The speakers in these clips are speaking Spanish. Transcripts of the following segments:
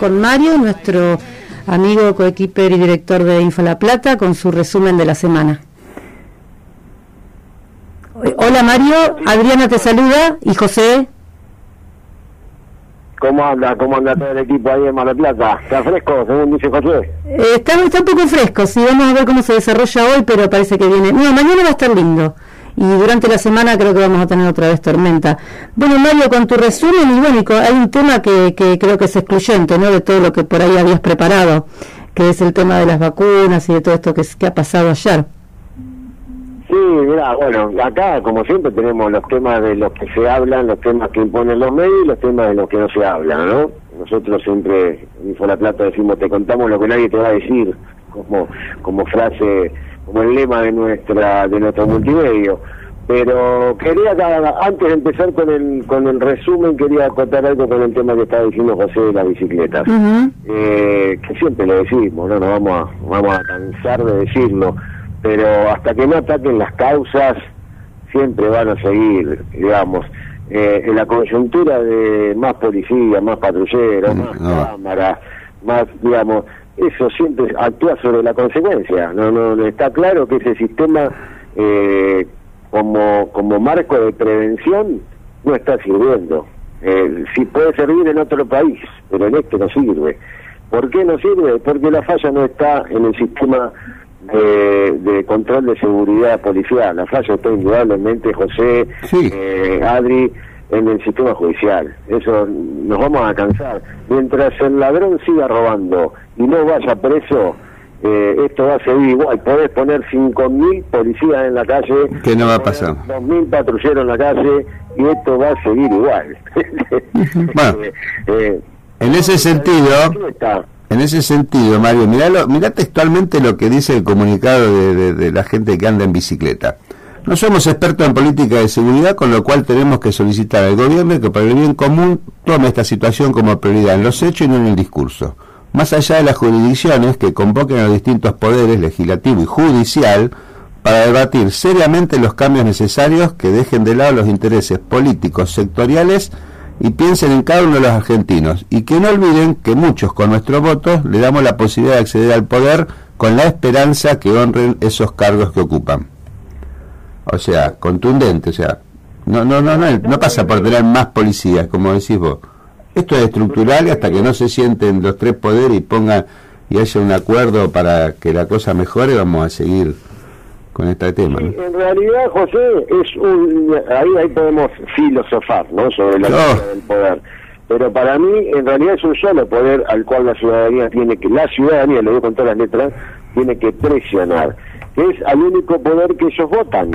con Mario, nuestro amigo, coequiper y director de Info La Plata, con su resumen de la semana. Hola Mario, Adriana te saluda y José. ¿Cómo anda? ¿Cómo anda todo el equipo ahí en Mar del Plata? ¿Está fresco, según dice José? Eh, está, un poco fresco, sí, vamos a ver cómo se desarrolla hoy, pero parece que viene... No, mañana va a estar lindo. Y durante la semana creo que vamos a tener otra vez tormenta. Bueno, Mario, con tu resumen, y bueno, hay un tema que, que creo que es excluyente, ¿no? De todo lo que por ahí habías preparado, que es el tema de las vacunas y de todo esto que, que ha pasado ayer. Sí, mira, bueno, acá como siempre tenemos los temas de los que se hablan, los temas que imponen los medios y los temas de los que no se hablan, ¿no? Nosotros siempre en La Plata decimos, te contamos lo que nadie te va a decir, como como frase, como el lema de nuestra de nuestro multimedio. Pero quería, antes de empezar con el con el resumen, quería contar algo con el tema que estaba diciendo José de las bicicletas. eh, que siempre lo decimos, no nos vamos a, vamos a cansar de decirlo pero hasta que no ataquen las causas, siempre van a seguir, digamos, eh, en la coyuntura de más policía, más patrulleros, más cámaras, más, digamos, eso siempre actúa sobre la consecuencia. No, no está claro que ese sistema eh, como como marco de prevención no está sirviendo. Eh, si puede servir en otro país, pero en este no sirve. ¿Por qué no sirve? Porque la falla no está en el sistema de, control de seguridad policial. La falla está indudablemente, José, eh, Adri, en el sistema judicial. Eso nos vamos a cansar. Mientras el ladrón siga robando y no vaya preso, eh, esto va a seguir igual. Podés poner 5.000 policías en la calle. Que no va a pasar. 2.000 patrulleros en la calle y esto va a seguir igual. bueno, eh, en ese sentido... En ese sentido, Mario, mirá, textualmente lo que dice el comunicado de, la gente que anda en bicicleta. No somos expertos en política de seguridad, con lo cual tenemos que solicitar al gobierno que para el bien común tome esta situación como prioridad en los hechos y no en el discurso. Más allá de las jurisdicciones que convoquen a los distintos poderes legislativo y judicial para debatir seriamente los cambios necesarios que dejen de lado los intereses políticos sectoriales y piensen en cada uno de los argentinos y que no olviden que muchos con nuestros votos le damos la posibilidad de acceder al poder con la esperanza que honren esos cargos que ocupan. O sea, contundente, o sea, no no no no, no pasa por tener más policías, como decís vos. Esto es estructural y hasta que no se sienten los tres poderes y pongan y haya un acuerdo para que la cosa mejore, vamos a seguir con este tema. En realidad, José, es un ahí, ahí podemos filosofar ¿no? sobre la del poder. Pero para mí, en realidad es un solo poder al cual la ciudadanía tiene que, la ciudadanía, lo digo con todas las letras, tiene que presionar, que es al único poder que ellos votan,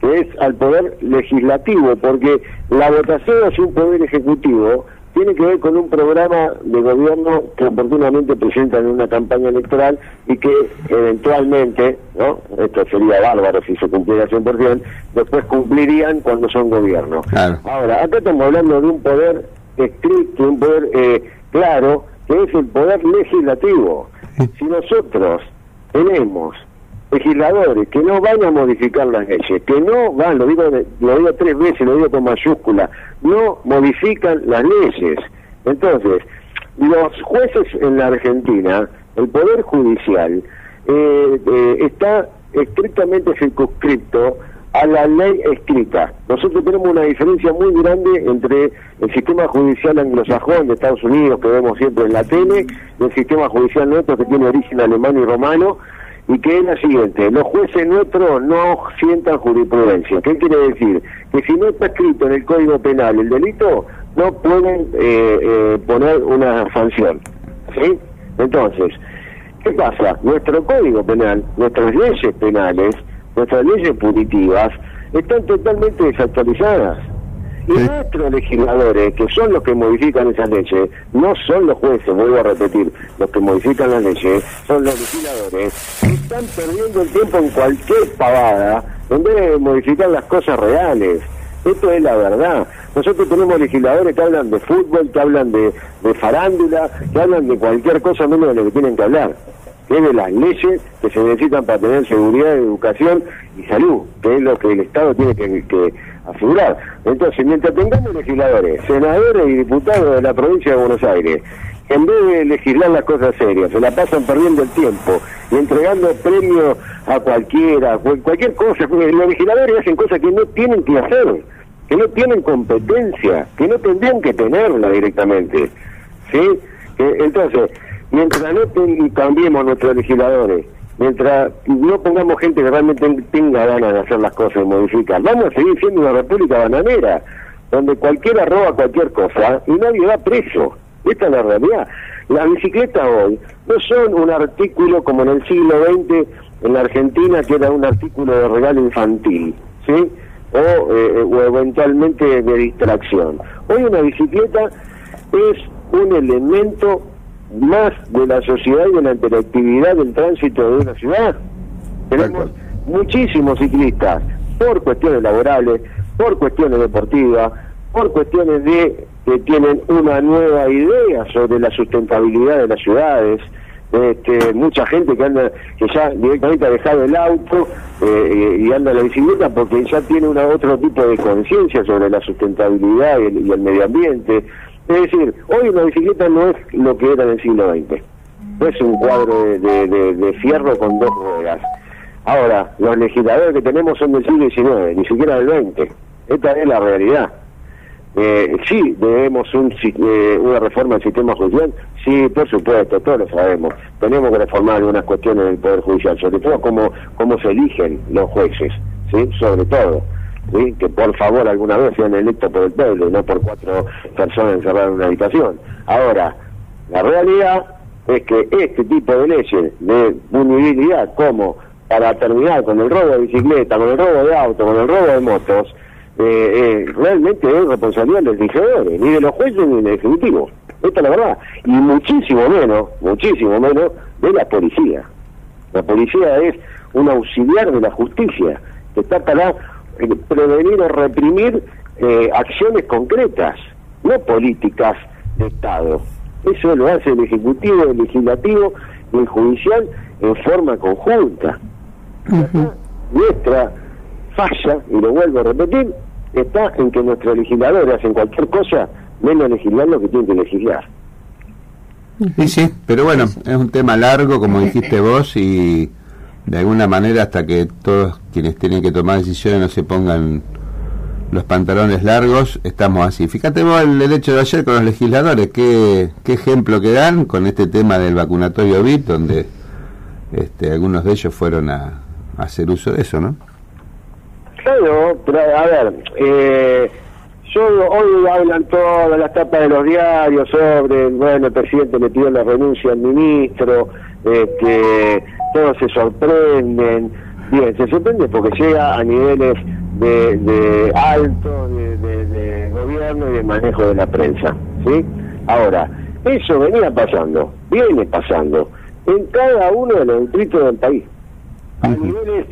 que es al poder legislativo, porque la votación es un poder ejecutivo tiene que ver con un programa de gobierno que oportunamente presentan en una campaña electoral y que eventualmente, ¿no? esto sería bárbaro si se cumpliera 100%, después cumplirían cuando son gobierno. Ahora, acá estamos hablando de un poder estricto, un poder eh, claro, que es el poder legislativo. Si nosotros tenemos legisladores que no van a modificar las leyes, que no van, lo digo, lo digo tres veces, lo digo con mayúscula, no modifican las leyes. Entonces, los jueces en la Argentina, el Poder Judicial, eh, eh, está estrictamente circunscrito a la ley escrita. Nosotros tenemos una diferencia muy grande entre el sistema judicial anglosajón de Estados Unidos, que vemos siempre en la tele, y el sistema judicial nuestro que tiene origen alemán y romano, y que es la siguiente, los jueces nuestros no sientan jurisprudencia. ¿Qué quiere decir? Que si no está escrito en el Código Penal el delito, no pueden eh, eh, poner una sanción. ¿Sí? Entonces, ¿qué pasa? Nuestro Código Penal, nuestras leyes penales, nuestras leyes punitivas, están totalmente desactualizadas. Y nuestros legisladores, que son los que modifican esas leyes, no son los jueces, vuelvo a repetir, los que modifican las leyes, son los legisladores, están perdiendo el tiempo en cualquier pavada, en vez de modificar las cosas reales. Esto es la verdad. Nosotros tenemos legisladores que hablan de fútbol, que hablan de, de farándula, que hablan de cualquier cosa menos de lo que tienen que hablar que es de las leyes que se necesitan para tener seguridad, educación y salud, que es lo que el Estado tiene que, que a figurar. Entonces, mientras tengamos legisladores, senadores y diputados de la provincia de Buenos Aires, en vez de legislar las cosas serias, se la pasan perdiendo el tiempo y entregando premios a cualquiera, cualquier cosa, los legisladores hacen cosas que no tienen que hacer, que no tienen competencia, que no tendrían que tenerla directamente. ¿Sí? Entonces, mientras no cambiemos nuestros legisladores, mientras no pongamos gente que realmente tenga ganas de hacer las cosas y modificar, vamos a seguir siendo una república bananera, donde cualquiera roba cualquier cosa y nadie va preso. Esta es la realidad. Las bicicletas hoy no son un artículo como en el siglo XX en la Argentina, que era un artículo de regalo infantil, ¿sí? O, eh, o eventualmente de distracción. Hoy una bicicleta es un elemento más de la sociedad y de la interactividad del tránsito de una ciudad. Tenemos muchísimos ciclistas por cuestiones laborales, por cuestiones deportivas, por cuestiones de que tienen una nueva idea sobre la sustentabilidad de las ciudades. Este, mucha gente que anda que ya directamente ha dejado el auto eh, y anda en la bicicleta porque ya tiene una, otro tipo de conciencia sobre la sustentabilidad y el medio ambiente es decir, hoy una bicicleta no es lo que era en el siglo XX. No es un cuadro de, fierro con dos ruedas. Ahora, los legisladores que tenemos son del siglo XIX, ni siquiera del XX. Esta es la realidad. Eh, sí, debemos un, eh, una reforma del sistema judicial. Sí, por supuesto, todos lo sabemos. Tenemos que reformar algunas cuestiones del Poder Judicial, sobre todo cómo, cómo se eligen los jueces, ¿sí? Sobre todo que por favor alguna vez sean electos por el pueblo y no por cuatro personas encerradas en una habitación. Ahora, la realidad es que este tipo de leyes de punibilidad, como para terminar con el robo de bicicleta, con el robo de auto, con el robo de motos, eh, eh, realmente es responsabilidad de los legisladores, ni de los jueces ni del Ejecutivo. Esta es la verdad. Y muchísimo menos, muchísimo menos de la policía. La policía es un auxiliar de la justicia, que está para prevenir o reprimir eh, acciones concretas, no políticas de Estado. Eso lo hace el Ejecutivo, el Legislativo y el Judicial en forma conjunta. Nuestra falla, y lo vuelvo a repetir, está en que nuestros legisladores hacen cualquier cosa menos legislar lo que tienen que legislar. Sí, sí, pero bueno, es un tema largo, como dijiste vos, y de alguna manera hasta que todos quienes tienen que tomar decisiones no se pongan los pantalones largos, estamos así. Fíjate vos el, hecho de ayer con los legisladores, qué, qué ejemplo que dan con este tema del vacunatorio VIP, donde este, algunos de ellos fueron a, hacer uso de eso, ¿no? Claro, pero a ver, eh, yo, hoy hablan todas las tapas de los diarios sobre, bueno, el presidente le pidió la renuncia al ministro, este todos se sorprenden. Bien, se sorprende porque llega a niveles de, de alto de, gobierno y de manejo de la prensa. ¿sí? Ahora, eso venía pasando, viene pasando en cada uno de los distritos del país. A niveles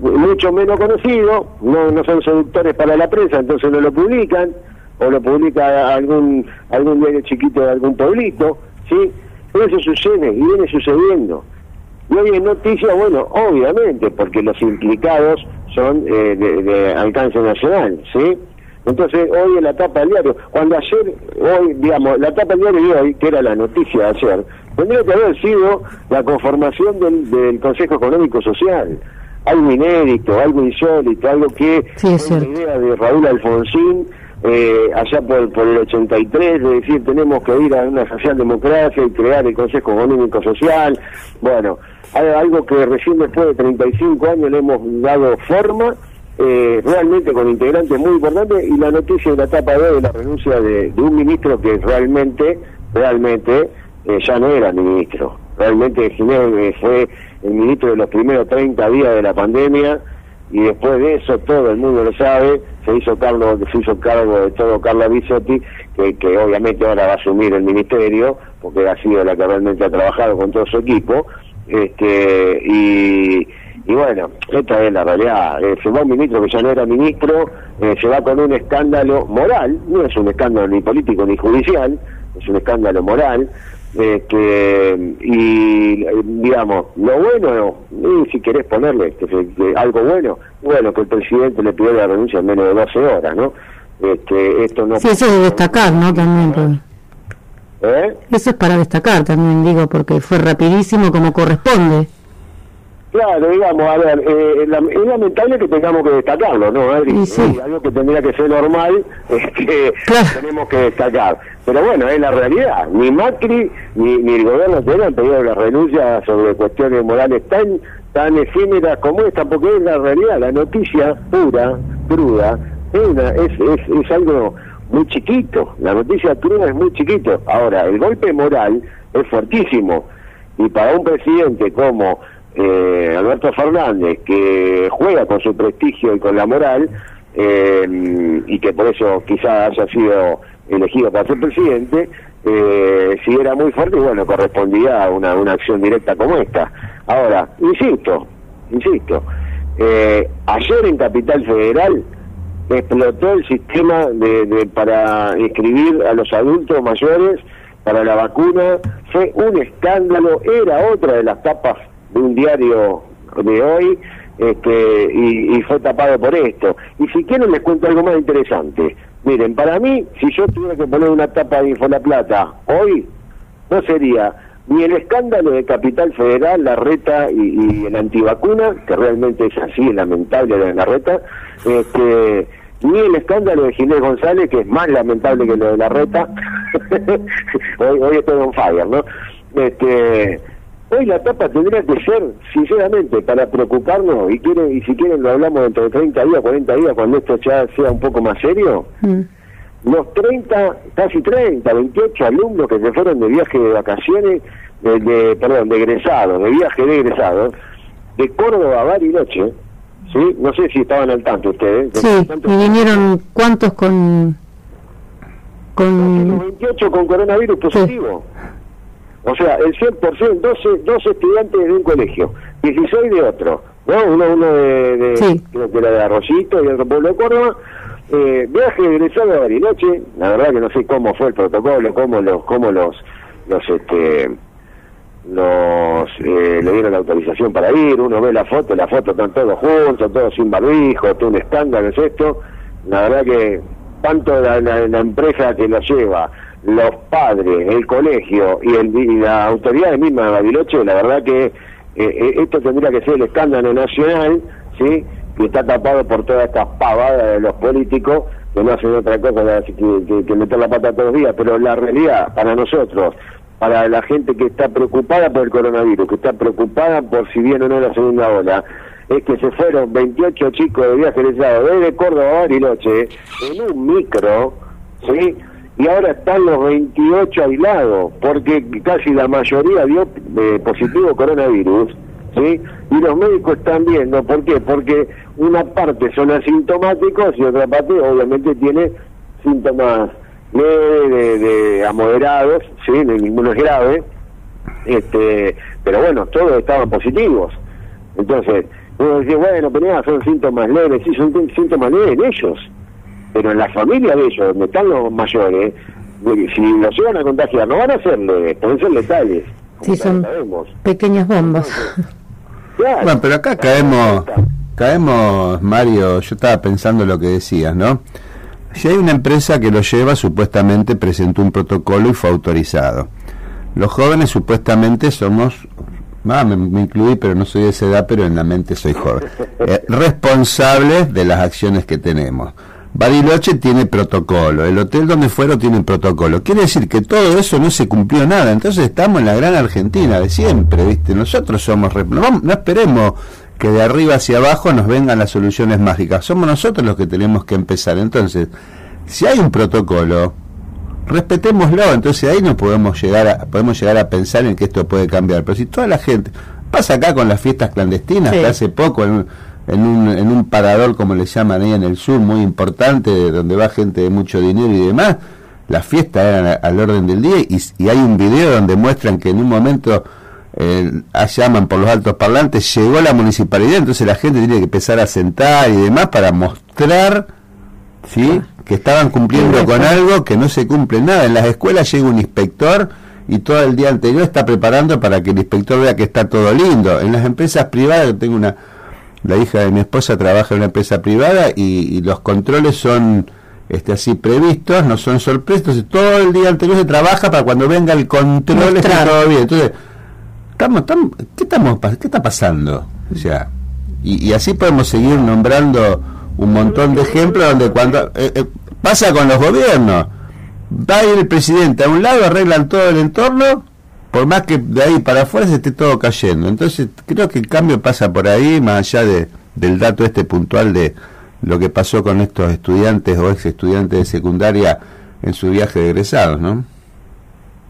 mucho menos conocidos, no, no son seductores para la prensa, entonces no lo publican, o lo publica algún algún diario chiquito de algún pueblito, ¿sí? Eso sucede y viene sucediendo. Y hoy en noticias, bueno, obviamente, porque los implicados son eh, de, alcance nacional, ¿sí? Entonces, hoy en la etapa del diario, cuando ayer, hoy, digamos, la etapa del diario de hoy, que era la noticia de ayer, tendría que haber sido la conformación del, Consejo Económico Social. Algo inédito, algo insólito, algo que sí, es la idea de Raúl Alfonsín eh, allá por, por el 83, es decir, tenemos que ir a una socialdemocracia y crear el Consejo Económico Social. Bueno, algo que recién después de 35 años le hemos dado forma, eh, realmente con integrantes muy importantes, y la noticia de la etapa de la renuncia de, un ministro que realmente, realmente eh, ya no era ministro. Realmente Jiménez fue el ministro de los primeros 30 días de la pandemia, y después de eso todo el mundo lo sabe, se hizo cargo, se hizo cargo de todo Carla Bisotti, que, que obviamente ahora va a asumir el ministerio, porque ha sido la que realmente ha trabajado con todo su equipo, este y, y bueno, esta es la realidad. Eh, se un ministro que ya no era ministro, eh, se va con un escándalo moral, no es un escándalo ni político ni judicial, es un escándalo moral, Este, y digamos, lo bueno, y si querés ponerle algo bueno, bueno, que el presidente le pidió la renuncia en menos de 12 horas, ¿no? Este, esto no sí, eso es de destacar, ¿no? También. Pues. ¿Eh? Eso es para destacar también, digo, porque fue rapidísimo como corresponde. Claro, digamos, a ver, eh, es lamentable que tengamos que destacarlo, ¿no, Adri? Sí, algo que tendría que ser normal, es que tenemos que destacar. Pero bueno, es la realidad. Ni Macri ni, ni el gobierno anterior han pedido la renuncia sobre cuestiones morales tan tan efímeras como esta, porque es la realidad, la noticia pura, cruda, es, es, es, es algo muy chiquito, la noticia cruda es muy chiquito. Ahora, el golpe moral es fuertísimo, y para un presidente como eh, Alberto Fernández, que juega con su prestigio y con la moral, eh, y que por eso quizá haya sido elegido para ser presidente, eh, si era muy fuerte, bueno, correspondía a una, una acción directa como esta. Ahora, insisto, insisto, eh, ayer en Capital Federal explotó el sistema de, para inscribir a los adultos mayores para la vacuna, fue un escándalo, era otra de las tapas de un diario de hoy, este, y, fue tapado por esto. Y si quieren les cuento algo más interesante. Miren, para mí, si yo tuviera que poner una tapa de Info La Plata hoy, no sería ni el escándalo de Capital Federal, la reta y, el antivacuna, que realmente es así, es lamentable de la reta, este, ni el escándalo de Ginés González, que es más lamentable que lo de la reta, hoy, hoy estoy on fire, ¿no? Este, Hoy la tapa tendría que ser, sinceramente, para preocuparnos, y quieren, y si quieren lo hablamos dentro de 30 días, 40 días, cuando esto ya sea un poco más serio, mm. los 30, casi 30, 28 alumnos que se fueron de viaje de vacaciones, de, perdón, de egresados, de viaje de egresados, de Córdoba a Bariloche, ¿sí? No sé si estaban al tanto ustedes. Sí, y vinieron cuántos con... con... 28 con coronavirus positivo. O sea, el 100%, 12, 12 estudiantes de un colegio, 16 de otro, ¿no? Uno, uno de, creo que era de Arroyito y otro pueblo de Córdoba. Eh, viaje egresado a Bariloche, la verdad que no sé cómo fue el protocolo, cómo los, cómo los, los, este, los, eh, le dieron la autorización para ir, uno ve la foto, la foto están todos juntos, todos sin barbijo, todo un escándalo es esto. La verdad que tanto la, la empresa que lo lleva, los padres, el colegio y, el, la autoridad misma de Bariloche, la verdad que eh, eh, esto tendría que ser el escándalo nacional, ¿sí? que está tapado por todas estas pavadas de los políticos que no hacen otra cosa que, meter la pata todos los días, pero la realidad para nosotros, para la gente que está preocupada por el coronavirus, que está preocupada por si viene o no la segunda ola, es que se fueron 28 chicos de viaje desde Córdoba a Bariloche en un micro, ¿sí? Y ahora están los 28 aislados, porque casi la mayoría dio eh, positivo coronavirus, ¿sí? Y los médicos están viendo, ¿por qué? Porque una parte son asintomáticos y otra parte obviamente tiene síntomas leves, de, a moderados, ¿sí? Ninguno es grave, este, pero bueno, todos estaban positivos. Entonces, uno dice, bueno, pero ya son síntomas leves, sí, son síntomas leves en ellos pero en la familia de ellos, donde están los mayores, si los llevan a contagiar, no van a ser leves, pueden ser letales. Sí, son pequeñas bombas. Bueno, pero acá caemos, caemos, Mario, yo estaba pensando lo que decías, ¿no? Si hay una empresa que lo lleva, supuestamente presentó un protocolo y fue autorizado. Los jóvenes supuestamente somos, ah, me, incluí, pero no soy de esa edad, pero en la mente soy joven, eh, responsables de las acciones que tenemos. Bariloche tiene protocolo, el hotel donde fueron tiene protocolo. Quiere decir que todo eso no se cumplió nada. Entonces estamos en la gran Argentina de siempre, ¿viste? Nosotros somos... No, no esperemos que de arriba hacia abajo nos vengan las soluciones mágicas. Somos nosotros los que tenemos que empezar. Entonces, si hay un protocolo, respetémoslo. Entonces ahí no podemos llegar a, podemos llegar a pensar en que esto puede cambiar. Pero si toda la gente... Pasa acá con las fiestas clandestinas, que hace poco... En, en un, en un parador, como le llaman ahí en el sur, muy importante, donde va gente de mucho dinero y demás, las fiestas eran al orden del día y, hay un video donde muestran que en un momento eh, llaman por los altos parlantes, llegó la municipalidad, entonces la gente tiene que empezar a sentar y demás para mostrar ¿sí? que estaban cumpliendo con algo que no se cumple nada. En las escuelas llega un inspector y todo el día anterior está preparando para que el inspector vea que está todo lindo. En las empresas privadas, tengo una, la hija de mi esposa trabaja en una empresa privada y, los controles son este así previstos, no son sorpresas, todo el día anterior se trabaja para cuando venga el control esté todo bien. Entonces, estamos, ¿qué, estamos, ¿qué está pasando? O sea, y, así podemos seguir nombrando un montón de ejemplos donde cuando eh, eh, pasa con los gobiernos va a ir el presidente a un lado, arreglan todo el entorno, por más que de ahí para afuera se esté todo cayendo. Entonces creo que el cambio pasa por ahí, más allá de, del dato este puntual de lo que pasó con estos estudiantes o ex estudiantes de secundaria en su viaje de egresados, ¿no?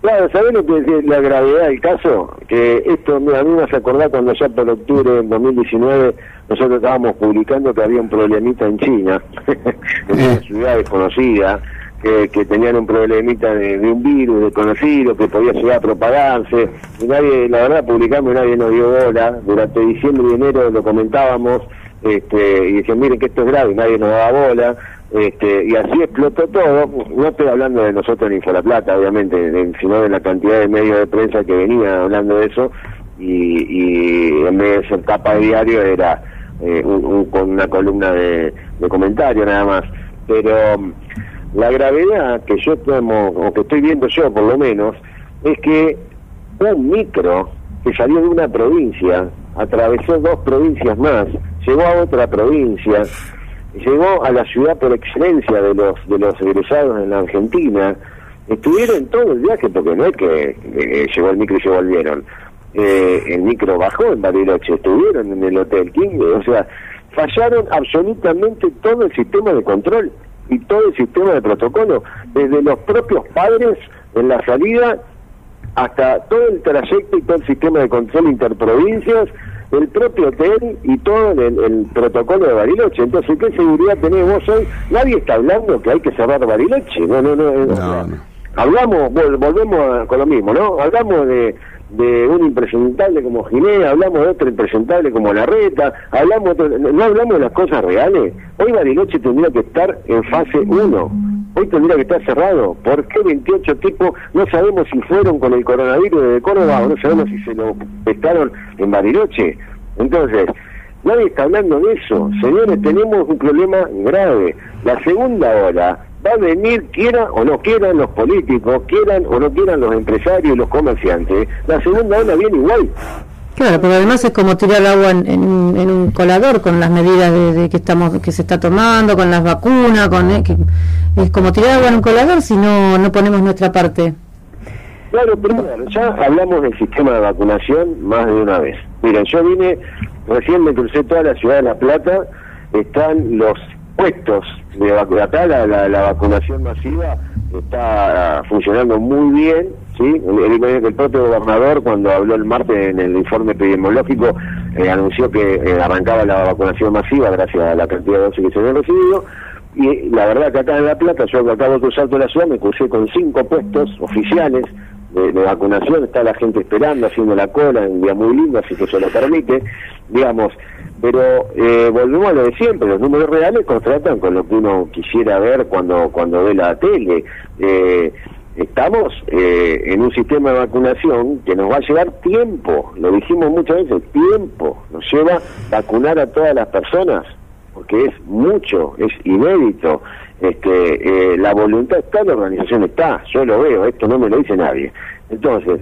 Claro, ¿sabés lo que es la gravedad del caso? Que esto, a mí me hace acordar cuando ya por octubre del 2019 nosotros estábamos publicando que había un problemita en China, en una ciudad desconocida, que, tenían un problemita de, un virus desconocido que podía llegar a propagarse y nadie, la verdad publicamos y nadie nos dio bola, durante diciembre y enero lo comentábamos este, y decían miren que esto es grave y nadie nos daba bola este, y así explotó todo, no estoy hablando de nosotros en la Plata obviamente, sino de la cantidad de medios de prensa que venía hablando de eso y, en vez de ser tapa de diario era eh, con una columna de, de comentario nada más. Pero la gravedad que yo tomo, o que estoy viendo yo por lo menos, es que un micro que salió de una provincia, atravesó dos provincias más, llegó a otra provincia, llegó a la ciudad por excelencia de los de los egresados en la Argentina, estuvieron todo el viaje, porque no es que llegó el micro y se volvieron, eh, el micro bajó en Bariloche, estuvieron en el Hotel King, o sea, fallaron absolutamente todo el sistema de control y todo el sistema de protocolo, desde los propios padres en la salida hasta todo el trayecto y todo el sistema de control interprovincias, el propio hotel y todo el, protocolo de Bariloche. Entonces, ¿qué seguridad tenemos hoy? Nadie está hablando que hay que cerrar Bariloche. No, no, no. no, Hablamos, volvemos con lo mismo, ¿no? Hablamos de de un impresentable como Ginea, hablamos de otro impresentable como Larreta, hablamos no hablamos de las cosas reales. Hoy Bariloche tendría que estar en fase 1, hoy tendría que estar cerrado. ¿Por qué 28 tipos no sabemos si fueron con el coronavirus de Córdoba o no sabemos si se lo pescaron en Bariloche? Entonces, nadie está hablando de eso. Señores, tenemos un problema grave. La segunda hora va a venir, quiera o no quieran los políticos, quieran o no quieran los empresarios y los comerciantes, la segunda ola viene igual. Claro, pero además es como tirar agua en, un colador con las medidas de, que estamos que se está tomando, con las vacunas, con eh, es como tirar agua en un colador si no no ponemos nuestra parte. Claro, pero ya hablamos del sistema de vacunación más de una vez. Miren, yo vine, recién me crucé toda la ciudad de La Plata, están los puestos de acá la, la, vacunación masiva está funcionando muy bien, ¿sí? El, el, propio gobernador cuando habló el martes en el informe epidemiológico eh, anunció que eh, arrancaba la vacunación masiva gracias a la cantidad de dosis que se habían recibido y la verdad que acá en La Plata, yo acabo de cruzar toda la ciudad, me crucé con cinco puestos oficiales de, vacunación, está la gente esperando, haciendo la cola, un día muy lindo, así que eso lo permite, digamos, pero eh, volvemos a lo de siempre, los números reales contratan con lo que uno quisiera ver cuando, cuando ve la tele. Eh, estamos eh, en un sistema de vacunación que nos va a llevar tiempo, lo dijimos muchas veces, tiempo, nos lleva vacunar a todas las personas, porque es mucho, es inédito. Este, la voluntad está, la organización está, yo lo veo, esto no me lo dice nadie. Entonces,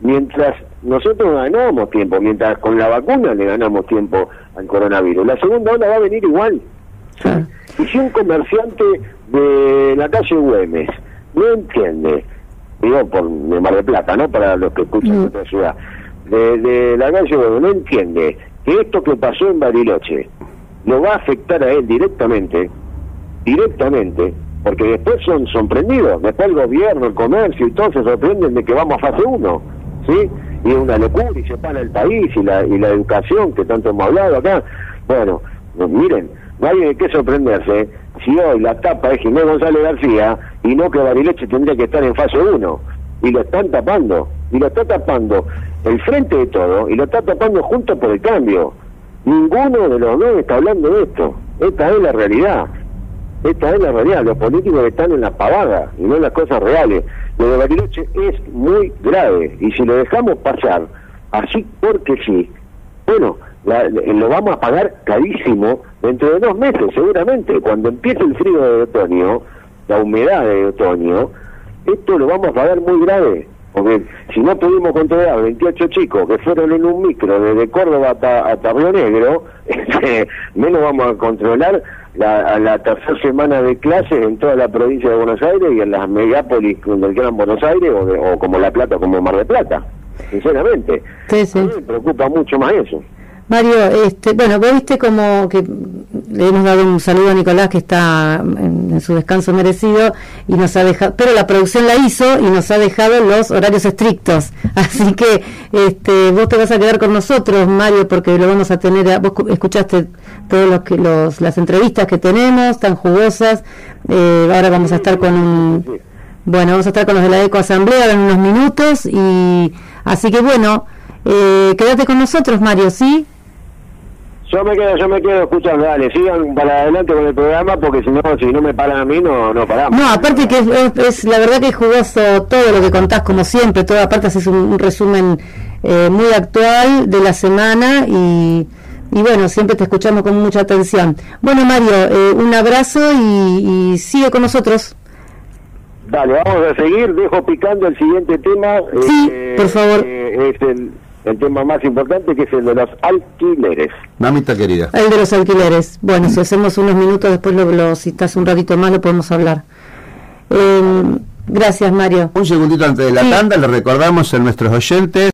mientras nosotros ganamos tiempo, mientras con la vacuna le ganamos tiempo al coronavirus, la segunda ola va a venir igual. Y si un comerciante de la calle Güemes no entiende, digo por de Mar de Plata, ¿no? Para los que escuchan mm. otra ciudad, de, la calle Güemes no entiende que esto que pasó en Bariloche lo va a afectar a él directamente, directamente, porque después son sorprendidos, después el gobierno, el comercio y todo se sorprenden de que vamos a fase 1, ¿sí? y es una locura y se para el país y la, y la educación que tanto hemos hablado acá. Bueno, miren, no hay de qué sorprenderse si hoy la tapa es Jiménez González García y no que Barileche tendría que estar en fase 1 y lo están tapando y lo está tapando el frente de todo y lo está tapando junto por el cambio. Ninguno de los dos está hablando de esto. Esta es la realidad. Esta es la realidad, los políticos están en la pavada y no en las cosas reales. Lo de Bariloche es muy grave y si lo dejamos pasar así porque sí, bueno, lo vamos a pagar carísimo dentro de dos meses seguramente. Cuando empiece el frío de otoño, la humedad de otoño, esto lo vamos a pagar muy grave. Porque si no pudimos controlar 28 chicos que fueron en un micro desde Córdoba hasta, hasta Río Negro, este, menos vamos a controlar la, la tercera semana de clases en toda la provincia de Buenos Aires y en las megápolis donde quedan Buenos Aires o, como La Plata como Mar de Plata. Sinceramente, sí, me preocupa mucho más eso. Mario, este, bueno, vos viste como que le hemos dado un saludo a Nicolás que está en, su descanso merecido y nos ha dejado, pero la producción la hizo y nos ha dejado los horarios estrictos. Así que este, vos te vas a quedar con nosotros, Mario, porque lo vamos a tener, vos escuchaste todos los que los, las entrevistas que tenemos, tan jugosas. Eh, ahora vamos a estar con un, bueno, vamos a estar con los de la Eco Asamblea en unos minutos y así que bueno, eh, quédate con nosotros, Mario, ¿sí? Yo me quedo, yo me quedo escuchando, dale, sigan para adelante con el programa porque si no, si no me paran a mí, no, no paramos. No, aparte que es, la verdad que es jugoso todo lo que contás, como siempre, toda aparte haces un, resumen eh, muy actual de la semana y, y bueno, siempre te escuchamos con mucha atención. Bueno, Mario, eh, un abrazo y, sigue con nosotros. Dale, vamos a seguir, dejo picando el siguiente tema. Sí, eh, por favor. es el el tema más importante que es el de los alquileres. Mamita querida. El de los alquileres. Bueno, si hacemos unos minutos, después lo, si estás un ratito más lo podemos hablar. Em, gracias, Mario. Un segundito antes de la tanda, le recordamos a nuestros oyentes.